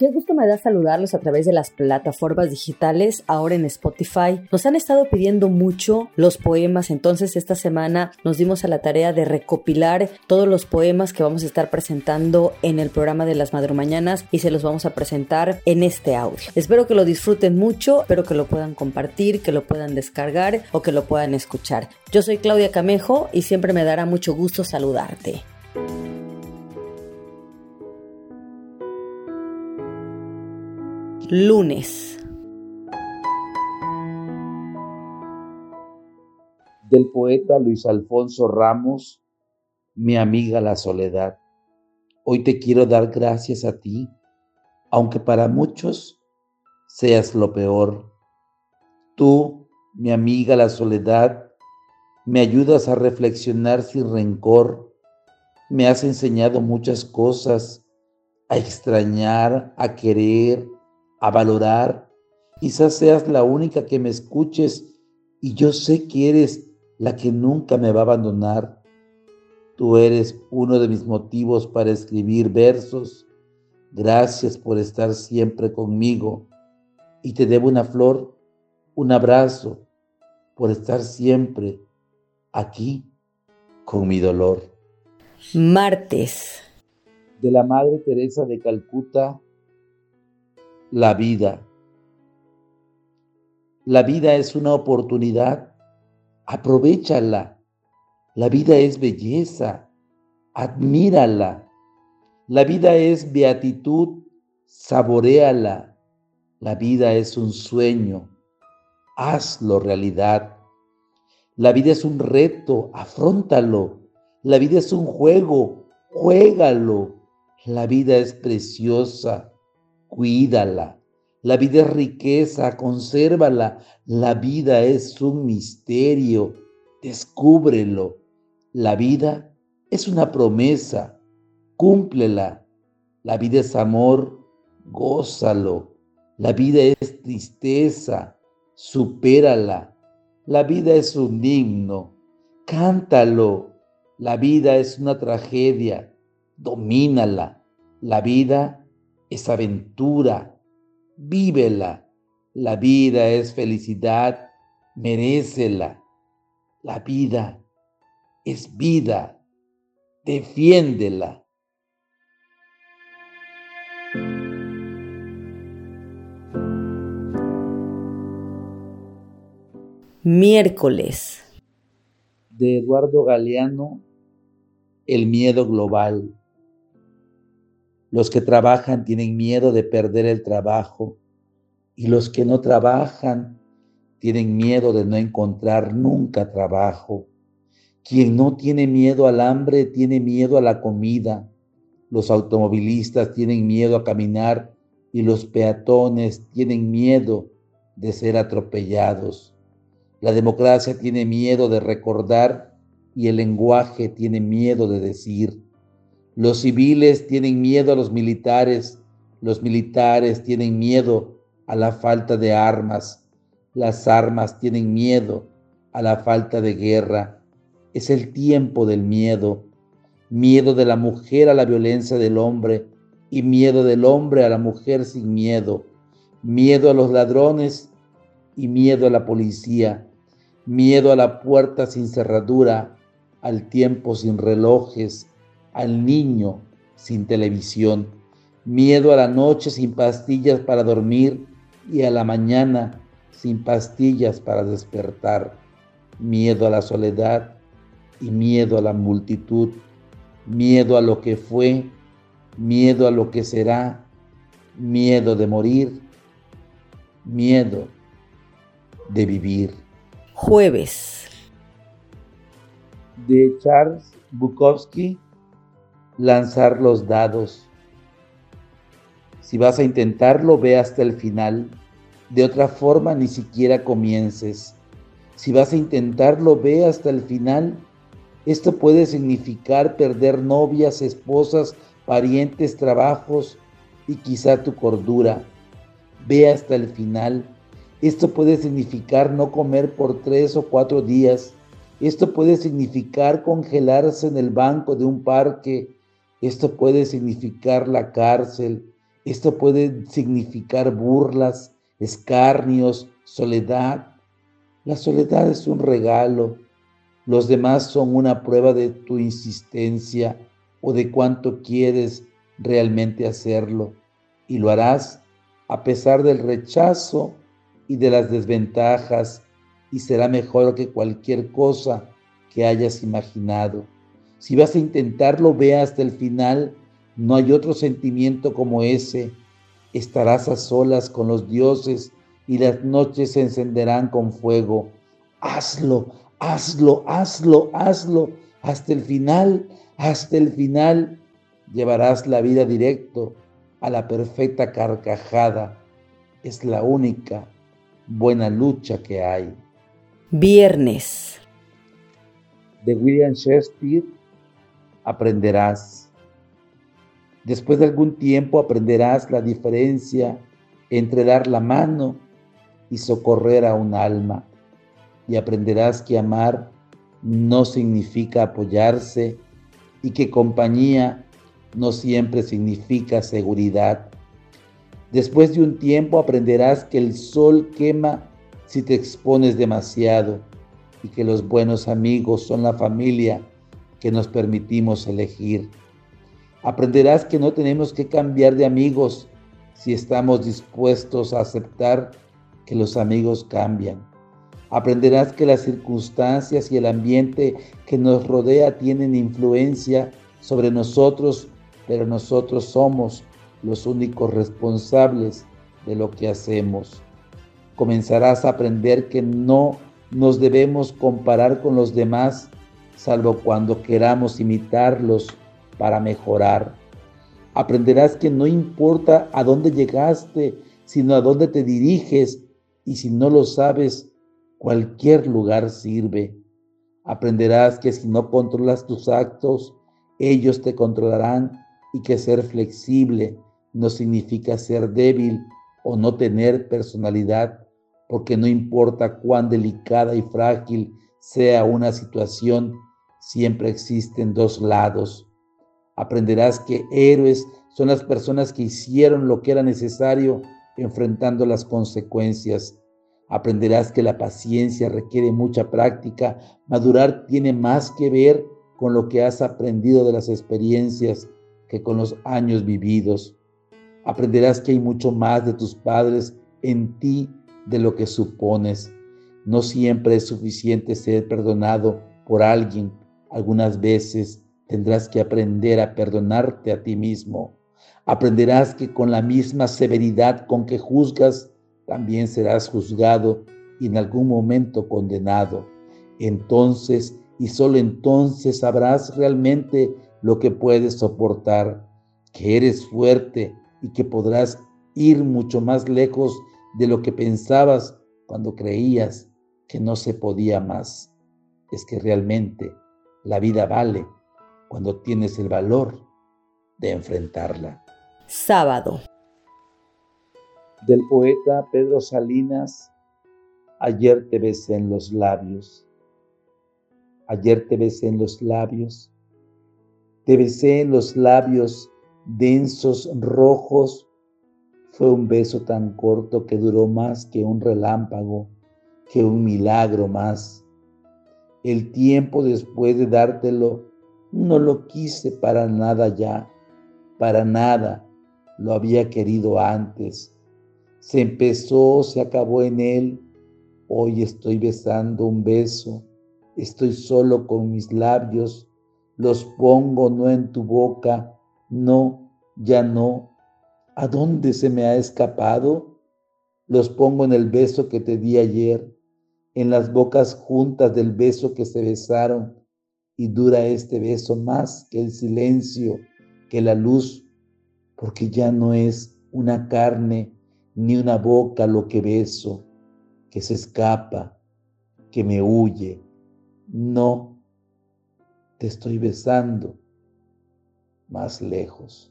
Qué gusto me da saludarlos a través de las plataformas digitales, ahora en Spotify. Nos han estado pidiendo mucho los poemas, entonces esta semana nos dimos a la tarea de recopilar todos los poemas que vamos a estar presentando en el programa de las madrumañanas y se los vamos a presentar en este audio. Espero que lo disfruten mucho, espero que lo puedan compartir, que lo puedan descargar o que lo puedan escuchar. Yo soy Claudia Camejo y siempre me dará mucho gusto saludarte. Lunes. Del poeta Luis Alfonso Ramos, mi amiga la soledad. Hoy te quiero dar gracias a ti, aunque para muchos seas lo peor. Tú, mi amiga la soledad, me ayudas a reflexionar sin rencor. Me has enseñado muchas cosas, a extrañar, a querer, a valorar. Quizás seas la única que me escuches y yo sé que eres la que nunca me va a abandonar. Tú eres uno de mis motivos para escribir versos. Gracias por estar siempre conmigo y te debo una flor, un abrazo, por estar siempre aquí con mi dolor. Martes. De la Madre Teresa de Calcuta la vida. La vida es una oportunidad, aprovechala. La vida es belleza, admírala. La vida es beatitud, saboreala. La vida es un sueño, hazlo realidad. La vida es un reto, afrontalo. La vida es un juego, juégalo. La vida es preciosa, cuídala. La vida es riqueza, consérvala. La vida es un misterio, descúbrelo. La vida es una promesa, cúmplela. La vida es amor, gózalo. La vida es tristeza, supérala. La vida es un himno, cántalo. La vida es una tragedia, domínala. La vida es aventura, vívela. La vida es felicidad, merécela. La vida es vida, defiéndela. Miércoles. De Eduardo Galeano, El miedo global. Los que trabajan tienen miedo de perder el trabajo y los que no trabajan tienen miedo de no encontrar nunca trabajo. Quien no tiene miedo al hambre tiene miedo a la comida. Los automovilistas tienen miedo a caminar y los peatones tienen miedo de ser atropellados. La democracia tiene miedo de recordar y el lenguaje tiene miedo de decir. Los civiles tienen miedo a los militares, los militares tienen miedo a la falta de armas, las armas tienen miedo a la falta de guerra. Es el tiempo del miedo, miedo de la mujer a la violencia del hombre y miedo del hombre a la mujer sin miedo, miedo a los ladrones y miedo a la policía, miedo a la puerta sin cerradura, al tiempo sin relojes, al niño sin televisión, miedo a la noche sin pastillas para dormir y a la mañana sin pastillas para despertar, miedo a la soledad y miedo a la multitud, miedo a lo que fue, miedo a lo que será, miedo de morir, miedo de vivir. Jueves. De Charles Bukowski lanzar los dados. Si vas a intentarlo, ve hasta el final. De otra forma, ni siquiera comiences. Si vas a intentarlo, ve hasta el final. Esto puede significar perder novias, esposas, parientes, trabajos y quizá tu cordura. Ve hasta el final. Esto puede significar no comer por tres o cuatro días. Esto puede significar congelarse en el banco de un parque esto puede significar la cárcel, Esto puede significar burlas, escarnios, soledad. La soledad es un regalo. Los demás son una prueba de tu insistencia o de cuánto quieres realmente hacerlo. Y lo harás a pesar del rechazo y de las desventajas y será mejor que cualquier cosa que hayas imaginado. Si vas a intentarlo, ve hasta el final. No hay otro sentimiento como ese. Estarás a solas con los dioses y las noches se encenderán con fuego. Hazlo, hazlo, hazlo, hazlo. Hasta el final, hasta el final. Llevarás la vida directo a la perfecta carcajada. Es la única buena lucha que hay. Viernes. De William Shakespeare aprenderás. Después de algún tiempo aprenderás la diferencia entre dar la mano y socorrer a un alma. Y aprenderás que amar no significa apoyarse y que compañía no siempre significa seguridad. Después de un tiempo aprenderás que el sol quema si te expones demasiado y que los buenos amigos son la familia que nos permitimos elegir. Aprenderás que no tenemos que cambiar de amigos si estamos dispuestos a aceptar que los amigos cambian. Aprenderás que las circunstancias y el ambiente que nos rodea tienen influencia sobre nosotros, pero nosotros somos los únicos responsables de lo que hacemos. Comenzarás a aprender que no nos debemos comparar con los demás salvo cuando queramos imitarlos para mejorar. Aprenderás que no importa a dónde llegaste, sino a dónde te diriges, y si no lo sabes, cualquier lugar sirve. Aprenderás que si no controlas tus actos, ellos te controlarán y que ser flexible no significa ser débil o no tener personalidad, porque no importa cuán delicada y frágil sea una situación, siempre existen dos lados. Aprenderás que héroes son las personas que hicieron lo que era necesario enfrentando las consecuencias. Aprenderás que la paciencia requiere mucha práctica. Madurar tiene más que ver con lo que has aprendido de las experiencias que con los años vividos. Aprenderás que hay mucho más de tus padres en ti de lo que supones. No siempre es suficiente ser perdonado por alguien algunas veces tendrás que aprender a perdonarte a ti mismo. Aprenderás que con la misma severidad con que juzgas, también serás juzgado y en algún momento condenado. Entonces y solo entonces sabrás realmente lo que puedes soportar, que eres fuerte y que podrás ir mucho más lejos de lo que pensabas cuando creías que no se podía más. Es que realmente la vida vale cuando tienes el valor de enfrentarla. Sábado. Del poeta Pedro Salinas, ayer te besé en los labios. Ayer te besé en los labios. Te besé en los labios densos, rojos. Fue un beso tan corto que duró más que un relámpago, que un milagro más el tiempo después de dártelo, no lo quise para nada ya, para nada lo había querido antes. Se empezó, se acabó en él. Hoy estoy besando un beso, estoy solo con mis labios, los pongo no en tu boca, no, ya no. ¿A dónde se me ha escapado? Los pongo en el beso que te di ayer en las bocas juntas del beso que se besaron, y dura este beso más que el silencio, que la luz, porque ya no es una carne ni una boca lo que beso, que se escapa, que me huye. No, te estoy besando más lejos.